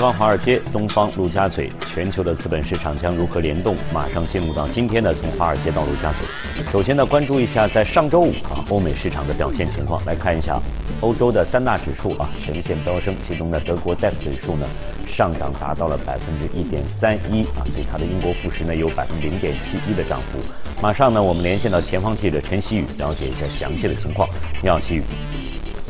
西方华尔街、东方陆家嘴，全球的资本市场将如何联动？马上进入到今天的从华尔街到陆家嘴。首先呢，关注一下在上周五啊，欧美市场的表现情况。来看一下欧洲的三大指数啊，呈现飙升，其中呢，德国 DAX 指数呢上涨达到了百分之一点三一啊，对它的英国富时呢有百分之零点七一的涨幅。马上呢，我们连线到前方记者陈曦宇，了解一下详细的情况。你好，曦宇。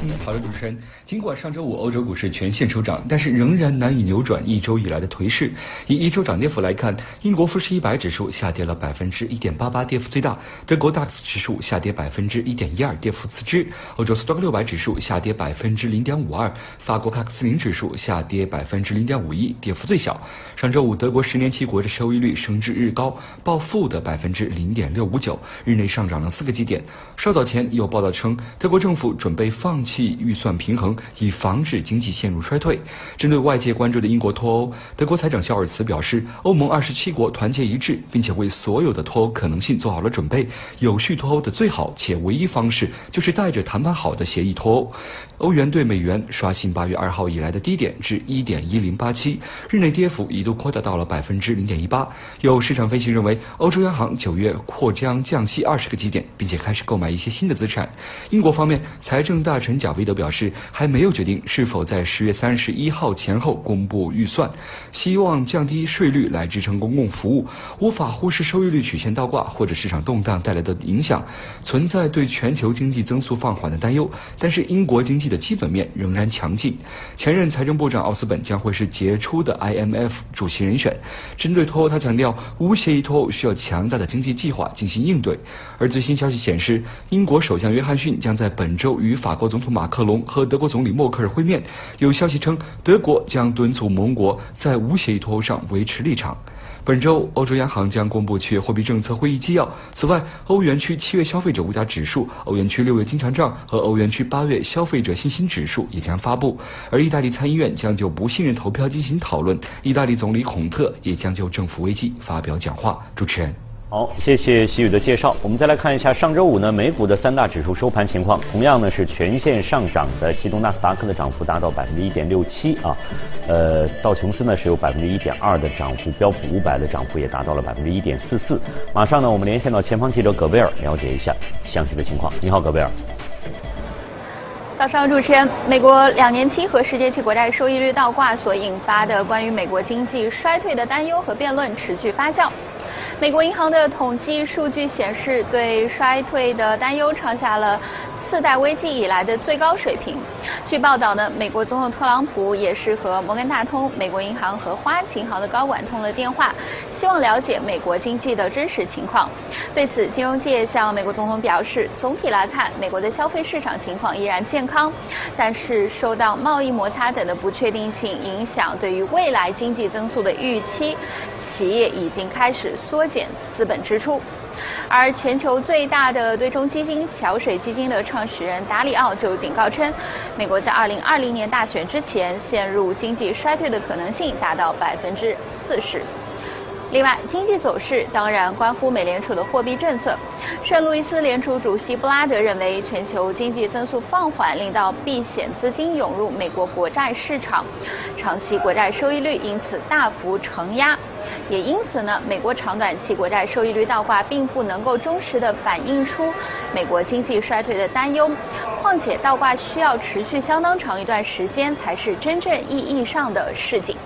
嗯，好的，主持人。尽管上周五欧洲股市全线收涨，但是仍然难以扭转一周以来的颓势。以一周涨跌幅来看，英国富时一百指数下跌了百分之一点八八，跌幅最大；德国 DAX 指数下跌百分之一点一二，跌幅次之；欧洲 STOXX 六百指数下跌百分之零点五二；法国帕克斯林指数下跌百分之零点五一，跌幅最小。上周五，德国十年期国债收益率升至日高，报负的百分之零点六五九，日内上涨了四个基点。稍早前有报道称，德国政府准备放弃预算平衡。以防止经济陷入衰退。针对外界关注的英国脱欧，德国财长肖尔茨表示，欧盟二十七国团结一致，并且为所有的脱欧可能性做好了准备。有序脱欧的最好且唯一方式，就是带着谈判好的协议脱欧。欧元对美元刷新八月二号以来的低点至一点一零八七，日内跌幅一度扩大到了百分之零点一八。有市场分析认为，欧洲央行九月或将降息二十个基点，并且开始购买一些新的资产。英国方面，财政大臣贾维德表示，还没有决定是否在十月三十一号前后公布预算，希望降低税率来支撑公共服务。无法忽视收益率曲线倒挂或者市场动荡带来的影响，存在对全球经济增速放缓的担忧。但是英国经济的基本面仍然强劲。前任财政部长奥斯本将会是杰出的 IMF 主席人选。针对脱欧，他强调无协议脱欧需要强大的经济计划进行应对。而最新消息显示，英国首相约翰逊将在本周与法国总统马克龙和德国总理默克尔会面。有消息称，德国将敦促盟国在无协议脱欧上维持立场。本周，欧洲央行将公布七月货币政策会议纪要。此外，欧元区七月消费者物价指数、欧元区六月经常账和欧元区八月消费者信心指数也将发布。而意大利参议院将就不信任投票进行讨论，意大利总理孔特也将就政府危机发表讲话。主持人。好，谢谢习宇的介绍。我们再来看一下上周五呢美股的三大指数收盘情况，同样呢是全线上涨的，其中纳斯达克的涨幅达到百分之一点六七啊，呃道琼斯呢是有百分之一点二的涨幅，标普五百的涨幅也达到了百分之一点四四。马上呢我们连线到前方记者葛贝尔，了解一下详细的情况。你好，葛贝尔。早上，主持人，美国两年期和十年期国债收益率倒挂所引发的关于美国经济衰退的担忧和辩论持续发酵。美国银行的统计数据显示，对衰退的担忧创下了次贷危机以来的最高水平。据报道呢，美国总统特朗普也是和摩根大通、美国银行和花旗银行的高管通了电话，希望了解美国经济的真实情况。对此，金融界向美国总统表示，总体来看，美国的消费市场情况依然健康，但是受到贸易摩擦等的不确定性影响，对于未来经济增速的预期。企业已经开始缩减资本支出，而全球最大的对冲基金桥水基金的创始人达里奥就警告称，美国在2020年大选之前陷入经济衰退的可能性达到百分之四十。另外，经济走势当然关乎美联储的货币政策。圣路易斯联储主席布拉德认为，全球经济增速放缓，令到避险资金涌入美国国债市场，长期国债收益率因此大幅承压。也因此呢，美国长短期国债收益率倒挂并不能够忠实的反映出美国经济衰退的担忧。况且倒挂需要持续相当长一段时间，才是真正意义上的市井。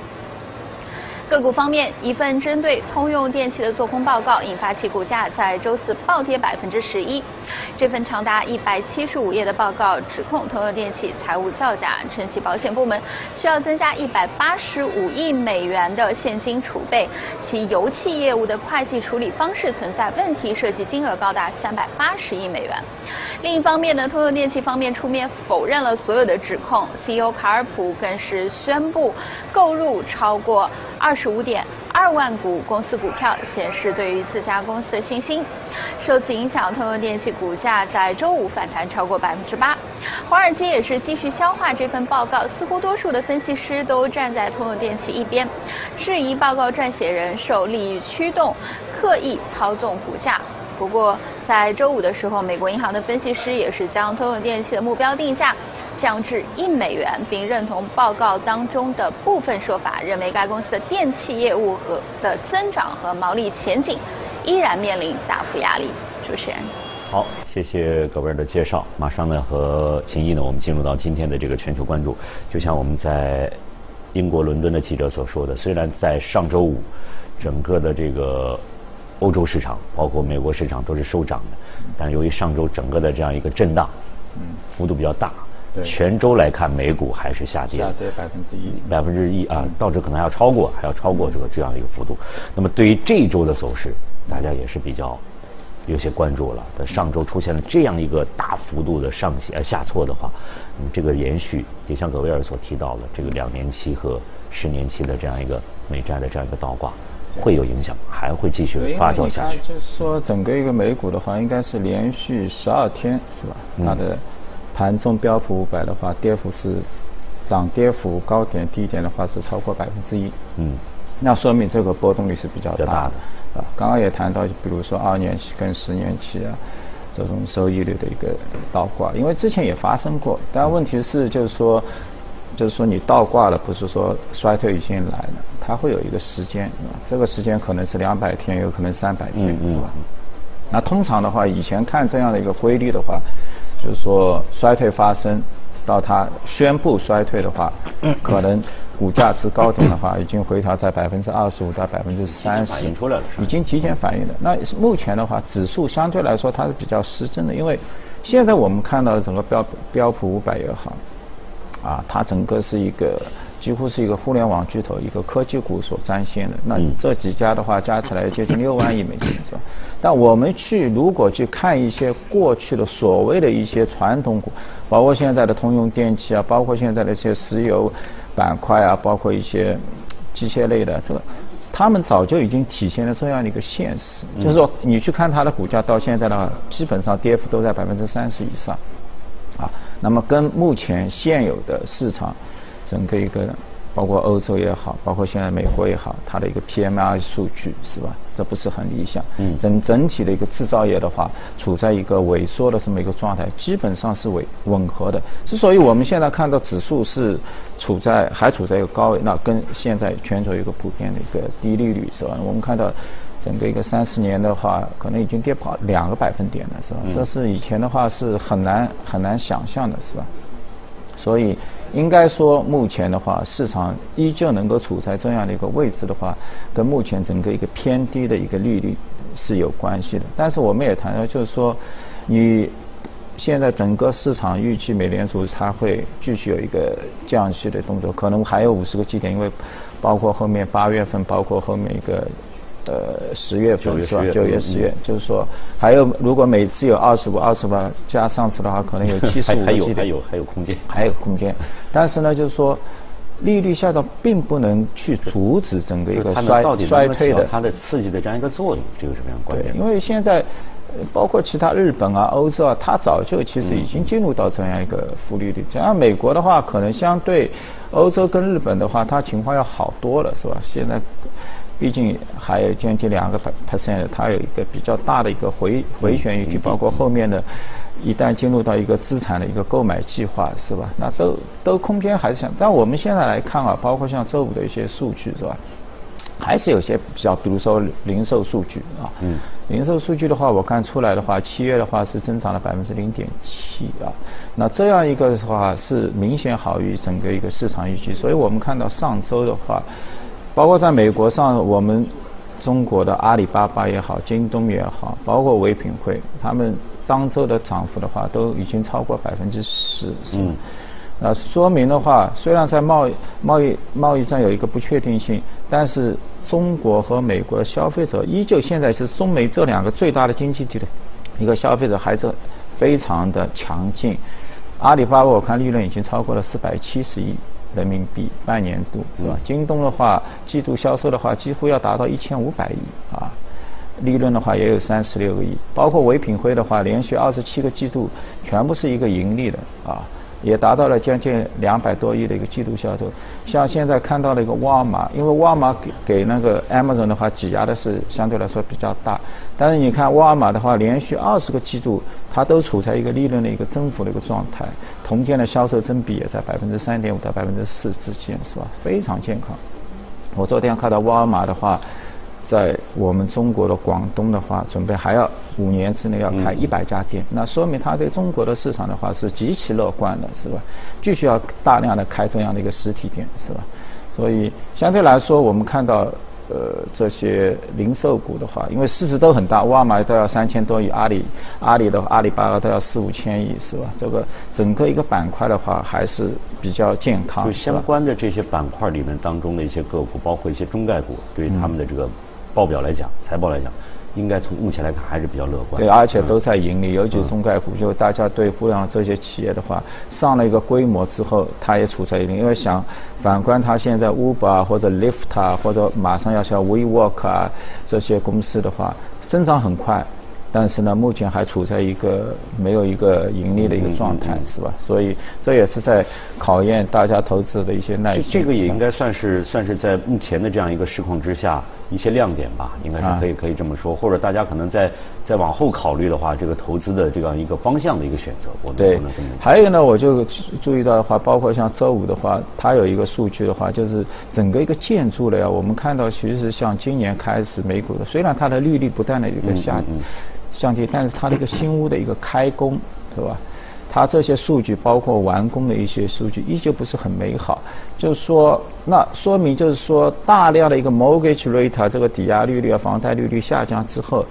个股方面，一份针对通用电气的做空报告引发其股价在周四暴跌百分之十一。这份长达一百七十五页的报告指控通用电气财务造假，称其保险部门需要增加一百八十五亿美元的现金储备，其油气业务的会计处理方式存在问题，涉及金额高达三百八十亿美元。另一方面呢，通用电气方面出面否认了所有的指控，CEO 卡尔普更是宣布购入超过。二十五点二万股公司股票，显示对于自家公司的信心。受此影响，通用电气股价在周五反弹超过百分之八。华尔街也是继续消化这份报告，似乎多数的分析师都站在通用电气一边，质疑报告撰写人受利益驱动，刻意操纵股价。不过，在周五的时候，美国银行的分析师也是将通用电气的目标定价。降至一美元，并认同报告当中的部分说法，认为该公司的电器业务和的增长和毛利前景依然面临大幅压力。主持人，好，谢谢各位的介绍。马上呢，和秦毅呢，我们进入到今天的这个全球关注。就像我们在英国伦敦的记者所说的，虽然在上周五，整个的这个欧洲市场，包括美国市场都是收涨的，但由于上周整个的这样一个震荡，幅度比较大，全周来看，美股还是下跌的下跌百分之一。百分之一啊，到这可能还要超过，还要超过这个这样的一个幅度。那么对于这一周的走势，大家也是比较有些关注了。在上周出现了这样一个大幅度的上起呃下挫的话，嗯，这个延续也像葛威尔所提到的，这个两年期和十年期的这样一个美债的这样一个倒挂，会有影响，还会继续发酵下去。就是说整个一个美股的话，应该是连续十二天是吧？嗯它的盘中标普五百的话，跌幅是涨跌幅高点低点的话是超过百分之一。嗯，那说明这个波动率是比较大的啊。刚刚也谈到，比如说二年期跟十年期啊，这种收益率的一个倒挂，因为之前也发生过，但问题是就是说，就是说你倒挂了，不是说衰退已经来了，它会有一个时间，是吧这个时间可能是两百天，有可能三百天，是吧？那通常的话，以前看这样的一个规律的话，就是说衰退发生到它宣布衰退的话，可能股价值高点的话，已经回调在百分之二十五到百分之三十，反映出来了已经提前反映了。那目前的话，指数相对来说它是比较失真的，因为现在我们看到的整个标标普五百也好，啊，它整个是一个几乎是一个互联网巨头、一个科技股所占线的。那嗯这几家的话，加起来接近六万亿美金，是吧？但我们去如果去看一些过去的所谓的一些传统股，包括现在的通用电气啊，包括现在的一些石油板块啊，包括一些机械类的这个。他们早就已经体现了这样的一个现实，就是说你去看它的股价到现在的话，基本上跌幅都在百分之三十以上。啊，那么跟目前现有的市场整个一个，包括欧洲也好，包括现在美国也好，它的一个 PMI 数据是吧？这不是很理想。嗯整整体的一个制造业的话，处在一个萎缩的这么一个状态，基本上是吻吻合的。之所以我们现在看到指数是处在还处在一个高位，那跟现在全球一个普遍的一个低利率是吧？我们看到。整个一个三十年的话，可能已经跌跑两个百分点了，是吧？嗯这是以前的话是很难很难想象的，是吧？所以应该说，目前的话，市场依旧能够处在这样的一个位置的话，跟目前整个一个偏低的一个利率是有关系的。但是我们也谈到，就是说，你现在整个市场预计美联储它会继续有一个降息的动作，可能还有五十个基点，因为包括后面八月份，包括后面一个。呃，十月份是吧九月、嗯十月，就是说，还有如果每次有二十五、二十万，加上次的话，可能有七十还五个基点。还有还有还有空间。还有空间，但是呢，就是说，利率下降并不能去阻止整个一个衰衰退的它的刺激的这样一个作用，这个是非常关对键，因为现在呃包括其他日本啊、欧洲啊，它早就其实已经进入到这样一个负利率。像美国的话，可能相对欧洲跟日本的话，它情况要好多了，是吧？现在。毕竟还有将近两个 percent，它有一个比较大的一个回回旋余地，包括后面的，一旦进入到一个资产的一个购买计划，是吧？那都都空间还是想，但我们现在来看啊，包括像周五的一些数据，是吧？还是有些比较，比如说零售数据啊，嗯，零售数据的话，我看出来的话，七月的话是增长了百分之零点七啊，那这样一个的话是明显好于整个一个市场预期，所以我们看到上周的话，包括在美国上，我们中国的阿里巴巴也好，京东也好，包括唯品会，他们当周的涨幅的话，都已经超过百分之十，嗯。那说明的话，虽然在贸易贸易贸易上有一个不确定性，但是中国和美国的消费者依旧现在是中美这两个最大的经济体的一个消费者还是非常的强劲。阿里巴巴我看利润已经超过了四百七十亿人民币半年度，是吧？京东的话，季度销售的话几乎要达到一千五百亿啊。利润的话也有三十六个亿，包括唯品会的话，连续二十七个季度全部是一个盈利的啊。也达到了将近两百多亿的一个季度销售。像现在看到了一个沃尔玛，因为沃尔玛给给那个 Amazon 的话挤压的是相对来说比较大，但是你看沃尔玛的话，连续二十个季度它都处在一个利润的一个增幅的一个状态，同店的销售增比也在百分之三点五到百分之四之间，是吧？非常健康。我昨天看到沃尔玛的话。在我们中国的广东的话，准备还要五年之内要开一百家店，那说明他对中国的市场的话是极其乐观的，是吧？继续要大量的开这样的一个实体店，是吧？所以相对来说，我们看到呃这些零售股的话，因为市值都很大，沃尔玛都要三千多亿，阿里阿里的阿里巴巴都要四五千亿，是吧？这个整个一个板块的话还是比较健康。就相关的这些板块里面当中的一些个股，包括一些中概股，对于他们的这个。报表来讲，财报来讲，应该从目前来看还是比较乐观。对，而且都在盈利，尤其是中概股，就大家对互联网这些企业的话，上了一个规模之后，它也处在一定。因为想反观它现在 Uber 啊，或者 Lyft 啊，或者马上要像 WeWork 啊这些公司的话，增长很快。但是呢，目前还处在一个没有一个盈利的一个状态，是吧？所以这也是在考验大家投资的一些耐心。这个也应该算是算是在目前的这样一个市况之下一些亮点吧，应该是可以可以这么说。或者大家可能在在往后考虑的话，这个投资的这样一个方向的一个选择，我们对。还有呢，我就注意到的话，包括像周五的话，它有一个数据的话，就是整个一个建筑类啊，我们看到其实像今年开始美股的，虽然它的利率不断的一个下。降低，但是它的一个新屋的一个开工，是吧？它这些数据包括完工的一些数据，依旧不是很美好。就是说，那说明就是说，大量的一个 mortgage rate 这个抵押利率啊、房贷利率下降之后，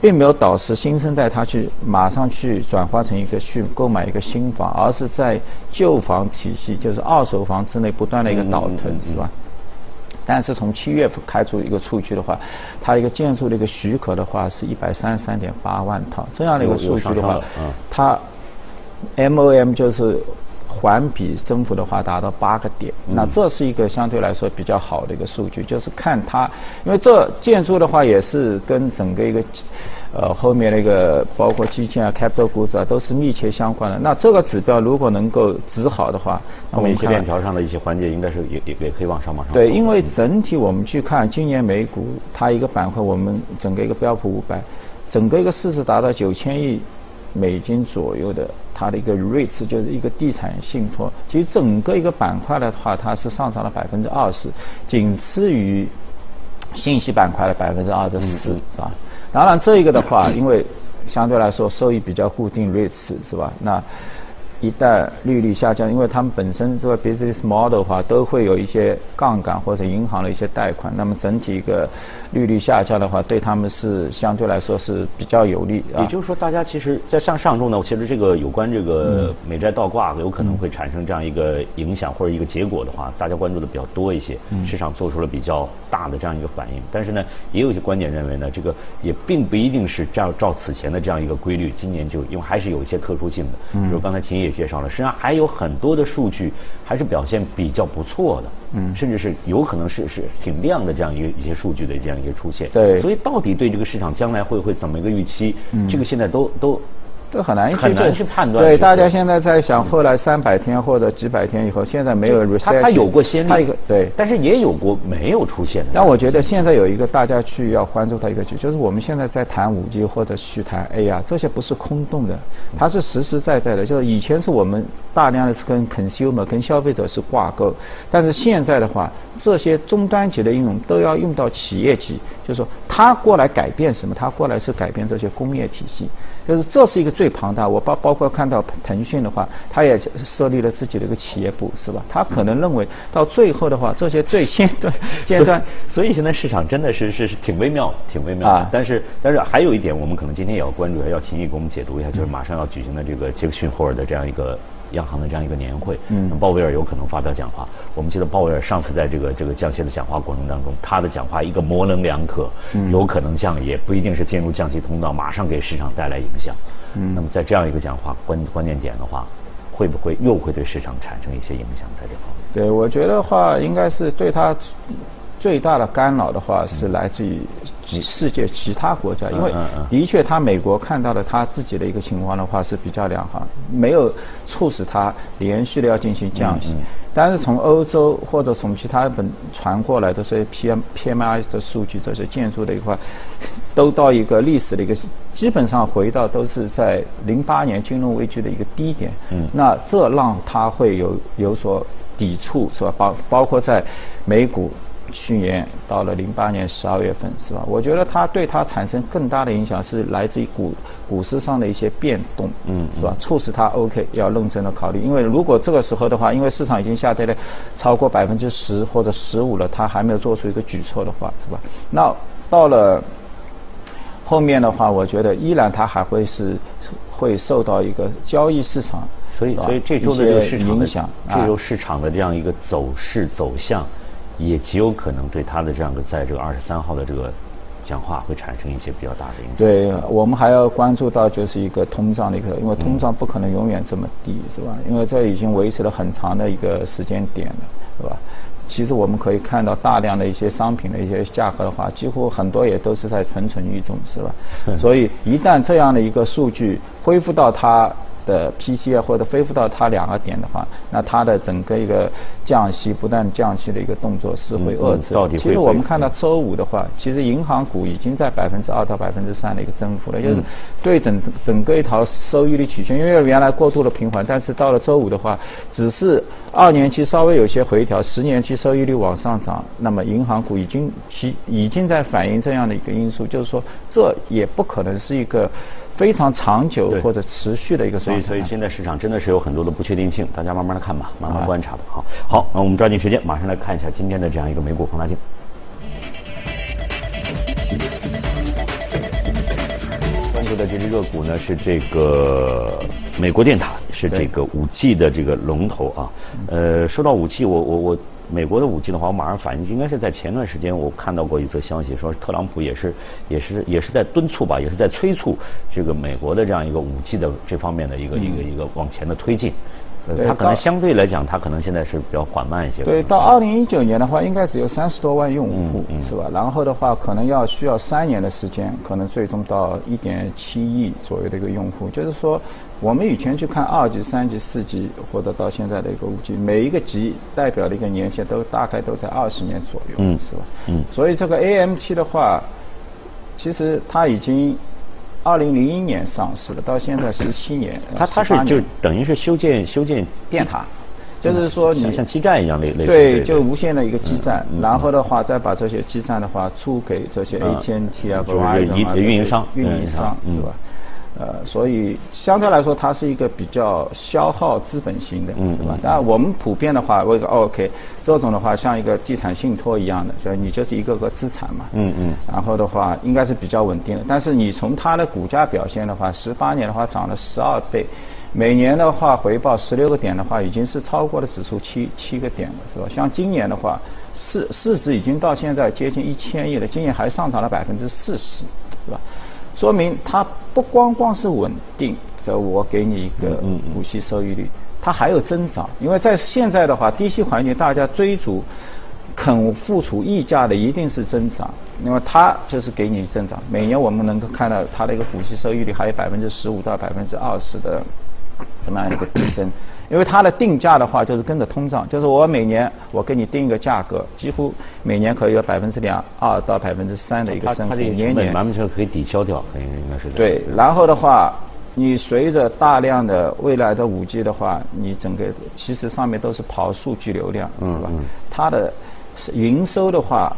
并没有导致新生代他去马上去转化成一个去购买一个新房，而是在旧房体系，就是二手房之内不断的一个倒腾，是吧？但是从七月份开出一个数据的话，它一个建筑的一个许可的话是一百三十三点八万套，这样的一个数据的话，它 MOM 就是环比增幅的话达到八个点，那这是一个相对来说比较好的一个数据，就是看它，因为这建筑的话也是跟整个一个。呃，后面那个包括基建啊、capital goods 啊，都是密切相关的。那这个指标如果能够指好的话，那么一些链条上的一些环节应该是也也也可以往上往上。对，因为整体我们去看今年美股，它一个板块，我们整个一个标普五百，整个一个市值达到九千亿美金左右的，它的一个 REITs 就是一个地产信托，其实整个一个板块的话，它是上涨了百分之二十，仅次于信息板块的百分之二十四，是吧？当然，这一个的话，因为相对来说收益比较固定，REITs 是吧？那。一旦利率下降，因为他们本身这个 business model 的话，都会有一些杠杆或者银行的一些贷款，那么整体一个利率下降的话，对他们是相对来说是比较有利。也就是说，大家其实，在向上周呢，其实这个有关这个美债倒挂有可能会产生这样一个影响或者一个结果的话，大家关注的比较多一些，市场做出了比较大的这样一个反应。但是呢，也有一些观点认为呢，这个也并不一定是照照此前的这样一个规律，今年就因为还是有一些特殊性的，比如刚才秦。也介绍了，实际上还有很多的数据还是表现比较不错的，嗯，甚至是有可能是是挺亮的这样一个一些数据的这样一个出现，对，所以到底对这个市场将来会会怎么一个预期，嗯。这个现在都都。这很难很难去判断。对，大家现在在想，后来三百天或者几百天以后，现在没有 recession。它它有过先例，它一个对，但是也有过没有出现的。但我觉得现在有一个大家去要关注的一个就就是我们现在在谈五 G 或者去谈 AI，这些不是空洞的，它是实实在在的。就是以前是我们大量的是跟 consumer 跟消费者是挂钩，但是现在的话，这些终端级的应用都要用到企业级，就是说它过来改变什么？它过来是改变这些工业体系。就是这是一个最庞大，我包包括看到腾讯的话，它也设立了自己的一个企业部，是吧？他可能认为到最后的话，这些最先端阶段，所以现在市场真的是是是挺微妙，挺微妙的。但是但是还有一点，我们可能今天也要关注，要秦毅给我们解读一下，就是马上要举行的这个杰克逊霍尔的这样一个。央行的这样一个年会，嗯，鲍威尔有可能发表讲话。我们记得鲍威尔上次在这个这个降息的讲话过程当中，他的讲话一个模棱两可，有可能降也不一定是进入降息通道，马上给市场带来影响。嗯，那么在这样一个讲话关关键点的话，会不会又会对市场产生一些影响在这方面？对，我觉得话应该是对他最大的干扰的话是来自于世界其他国家，因为的确他美国看到了他自己的一个情况的话是比较良好，没有促使他连续的要进行降息。但是从欧洲或者从其他本传过来的这些 PM PMI 的数据，这些建筑的一块，都到一个历史的一个基本上回到都是在零八年金融危机的一个低点。嗯那这让他会有有所抵触，是吧？包包括在美股。去年到了零八年十二月份，是吧？我觉得它对它产生更大的影响是来自于股股市上的一些变动，嗯是吧？促使它 OK 要认真的考虑，因为如果这个时候的话，因为市场已经下跌了超过百分之十或者十五了，它还没有做出一个举措的话，是吧？那到了后面的话，我觉得依然它还会是会受到一个交易市场，所以所以这周的这个市场的影响，啊这周市场的这样一个走势走向，也极有可能对他的这样的在这个二十三号的这个讲话会产生一些比较大的影响。对，我们还要关注到就是一个通胀的一个，因为通胀不可能永远这么低，是吧？因为这已经维持了很长的一个时间点了，是吧？其实我们可以看到大量的一些商品的一些价格的话，几乎很多也都是在蠢蠢欲动，是吧？所以一旦这样的一个数据恢复到它的 PCE 或者恢复到它两个点的话，那它的整个一个降息不断降息的一个动作是会嗯遏制其实我们看到周五的话，其实银行股已经在百分之二到百分之三的一个增幅了，就是对整整个一条收益率曲线，因为原来过度的平缓，但是到了周五的话，只是二年期稍微有些回调，十年期收益率往上涨，那么银行股已经其已经在反映这样的一个因素，就是说这也不可能是一个非常长久或者持续的一个所以，所以现在市场真的是有很多的不确定性，大家慢慢的看吧，慢慢观察吧。好，好，那我们抓紧时间，马上来看一下今天的这样一个美股放大镜。注的这只热股呢是这个美国电塔，是这个五 G 的这个龙头啊。呃，说到五 G，我我我美国的五 G 的话，我马上反应应该是在前段时间我看到过一则消息，说特朗普也是也是也是在敦促吧，也是在催促这个美国的这样一个五 G 的这方面的一个一个一个往前的推进。它可能相对来讲，它可能现在是比较缓慢一些。对，到二零一九年的话，应该只有三十多万用户，嗯嗯是吧？然后的话，可能要需要三年的时间，可能最终到一点七亿左右的一个用户。就是说，我们以前去看二级、三级、四级，或者到现在的一个五级，每一个级代表的一个年限都大概都在二十年左右，嗯是吧？嗯所以这个 AMT 的话，其实它已经二零零一年上市的，到现在十七年，它它是就等于是修建修建电塔，就是说你像像基站一样类类似对，就无线的一个基站然后的话再把这些基站的话租给这些嗯 AT&T 啊、就是 Verizon 啊运营商运营商是吧？呃，所以相对来说，它是一个比较消耗资本型的，是吧嗯嗯？当然，我们普遍的话，为个 OK，这种的话像一个地产信托一样的，所以你就是一个个资产嘛。嗯嗯然后的话，应该是比较稳定的。但是你从它的股价表现的话，十八年的话涨了十二倍，每年的话回报十六个点的话，已经是超过了指数七七个点了，是吧？像今年的话，市市值已经到现在接近一千亿了，今年还上涨了百分之四十，是吧？说明它不光光是稳定，这我给你一个股息收益率，它还有增长。因为在现在的话，低息环境，大家追逐肯付出溢价的一定是增长，那么它就是给你增长。每年我们能够看到它的一个股息收益率还有百分之十五到百分之二十的这么样一个提升。因为它的定价的话就是跟着通胀，就是我每年我给你定一个价格，几乎每年可以有百分之两二到百分之三的一个升幅，它它这个年年成本完全可以抵消掉，应应该是对，然后的话，你随着大量的未来的五 G 的话，你整个其实上面都是跑数据流量，是吧？它的营收的话，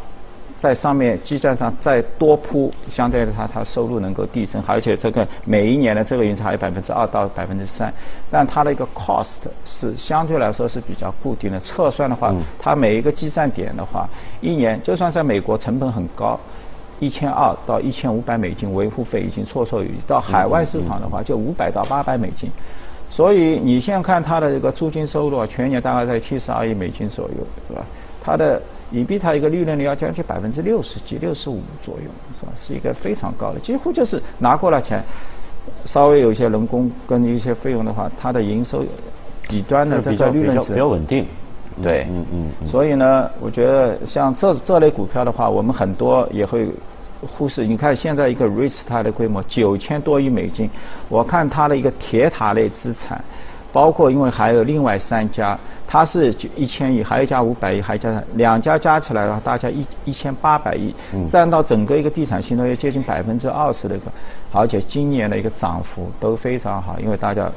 在上面基站上再多铺，相对的它它收入能够递增，而且这个每一年的这个营收还有百分之二到百分之三，但它的一个 cost 是相对来说是比较固定的。测算的话嗯，它每一个基站点的话，一年就算在美国成本很高。一千二到一千五百美金维护费已经绰绰有余，到海外市场的话就五百到八百美金，所以你现在看它的这个租金收入啊，全年大概在七十二亿美金左右，是吧？它的以比它一个利润率要将近百分之六十几、六十五左右，是吧？是一个非常高的，几乎就是拿过来钱，稍微有一些人工跟一些费用的话，它的营收底端的这比较比较个利润值比较稳定。对，嗯嗯嗯所以呢，我觉得像这这类股票的话，我们很多也会忽视。你看现在一个 REITs 它的规模九千多亿美金，我看它的一个铁塔类资产，包括因为还有另外三家，它是一千亿，还有一家五百亿，还有一家两家加起来的话，大家一一千八百亿，占到整个一个地产信托业接近百分之二十的一个，而且今年的一个涨幅都非常好，因为大家。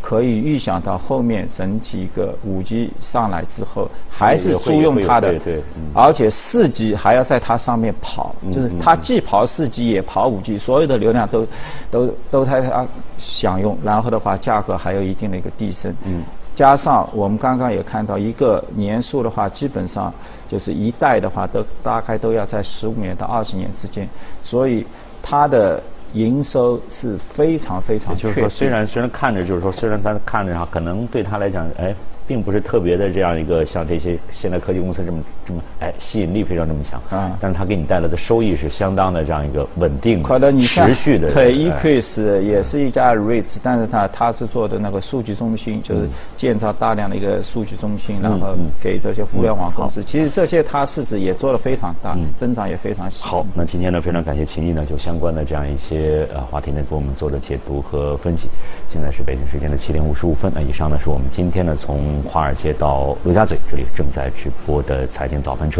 可以预想到后面整体一个五 G 上来之后，还是租用它的对对嗯，而且四 G 还要在它上面跑，就是它既跑四 G 也跑五 G，所有的流量都都都它它享用，然后的话价格还有一定的一个递升。嗯加上我们刚刚也看到一个年数的话，基本上就是一代的话都大概都要在十五年到二十年之间，所以它的营收是非常非常也就是说，虽然虽然看着就是说，虽然他看着哈，可能对他来讲，哎，并不是特别的这样一个像这些现代科技公司这么这么哎吸引力非常这么强啊但是它给你带来的收益是相当的这样一个稳定、可能你看持续的。对哎，Equus 也是一家 REITs，但是它它是做的那个数据中心，就是建造大量的一个数据中心，然后嗯给这些互联网公司。其实这些它市值也做得非常大，增长也非常喜。好，那今天呢，非常感谢秦毅呢，就相关的这样一些呃话题呢，给我们做的解读和分析。现在是北京时间的七点五十五分，那以上呢是我们今天呢从华尔街到陆家嘴这里正在直播的财经早班车。